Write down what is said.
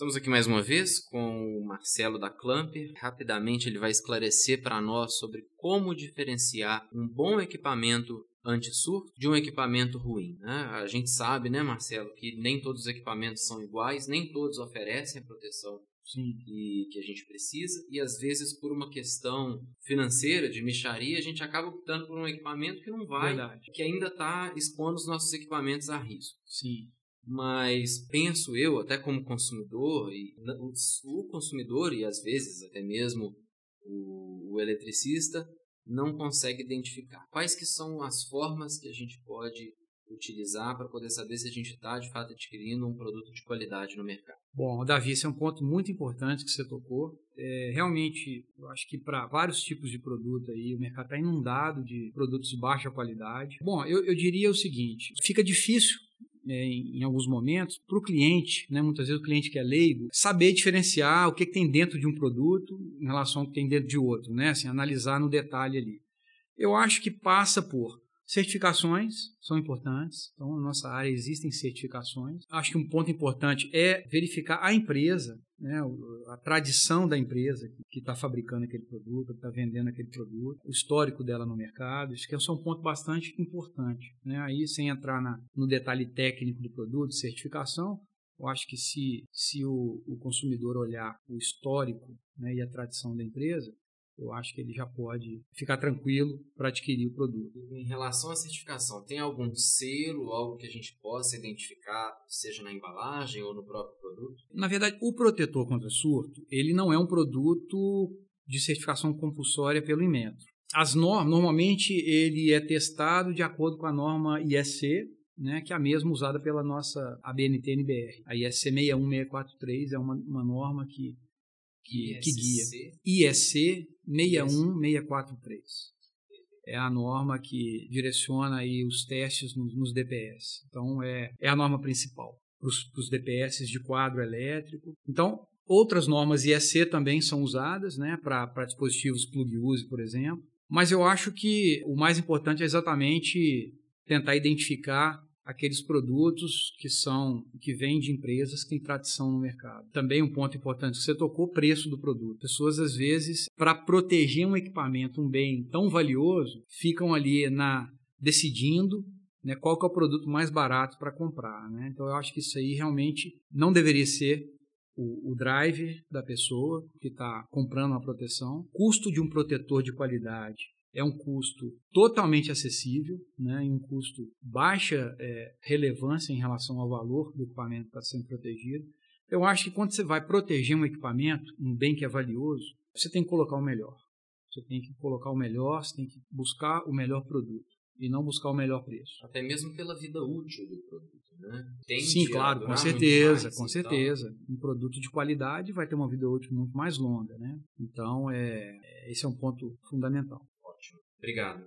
Estamos aqui mais uma vez com o Marcelo da Clamper. Rapidamente ele vai esclarecer para nós sobre como diferenciar um bom equipamento anti-surto de um equipamento ruim. Né? A gente sabe, né, Marcelo, que nem todos os equipamentos são iguais, nem todos oferecem a proteção que, que, a gente precisa e às vezes por uma questão financeira de micharia a gente acaba optando por um equipamento que não vai, Verdade. que ainda está expondo os nossos equipamentos a risco. Sim mas penso eu, até como consumidor, e o consumidor e às vezes até mesmo o, o eletricista não consegue identificar quais que são as formas que a gente pode utilizar para poder saber se a gente está de fato adquirindo um produto de qualidade no mercado. Bom, Davi, esse é um ponto muito importante que você tocou. É, realmente, eu acho que para vários tipos de produto aí, o mercado está inundado de produtos de baixa qualidade. Bom, eu, eu diria o seguinte: fica difícil é, em alguns momentos, para o cliente, né, muitas vezes o cliente que é leigo, saber diferenciar o que, que, tem dentro de um produto em relação ao que tem dentro de outro, né, assim, analisar no detalhe ali. Eu acho que passa por certificações, são importantes, então na nossa área existem certificações. Acho que um ponto importante é verificar a empresa, né, a tradição da empresa que está fabricando aquele produto, que está vendendo aquele produto, o histórico dela no mercado. Isso que é um ponto bastante importante. Né? Aí, sem entrar na, no detalhe técnico do produto, certificação, eu acho que se, se o, o consumidor olhar o histórico né, e a tradição da empresa, eu acho que ele já pode ficar tranquilo para adquirir o produto. Em relação à certificação, tem algum selo, algo que a gente possa identificar, seja na embalagem ou no próprio produto? Na verdade, o protetor contra surto, ele não é um produto de certificação compulsória pelo Inmetro. As normas, normalmente ele é testado de acordo com a norma IEC, né, que é a mesma usada pela nossa ABNT-NBR. A IEC 61643 é uma, uma norma que que, que guia. IEC 61643. É a norma que direciona aí os testes nos, nos DPS. Então, é, é a norma principal para os DPS de quadro elétrico. Então, outras normas IEC também são usadas né, para dispositivos plug-use, por exemplo. Mas eu acho que o mais importante é exatamente tentar identificar aqueles produtos que são que vêm de empresas que têm tradição no mercado. Também um ponto importante você tocou, o preço do produto. Pessoas às vezes, para proteger um equipamento, um bem tão valioso, ficam ali na decidindo né, qual que é o produto mais barato para comprar. Né? Então eu acho que isso aí realmente não deveria ser o, o drive da pessoa que está comprando uma proteção, custo de um protetor de qualidade é um custo totalmente acessível, né, e um custo baixa é, relevância em relação ao valor do equipamento que está sendo protegido. Eu acho que quando você vai proteger um equipamento, um bem que é valioso, você tem que colocar o melhor. Você tem que colocar o melhor, você tem que buscar o melhor produto e não buscar o melhor preço. Até mesmo pela vida útil do produto, né? Tem Sim, claro, com certeza, com certeza. Um produto de qualidade vai ter uma vida útil muito mais longa, né? Então, é, esse é um ponto fundamental. Obrigado.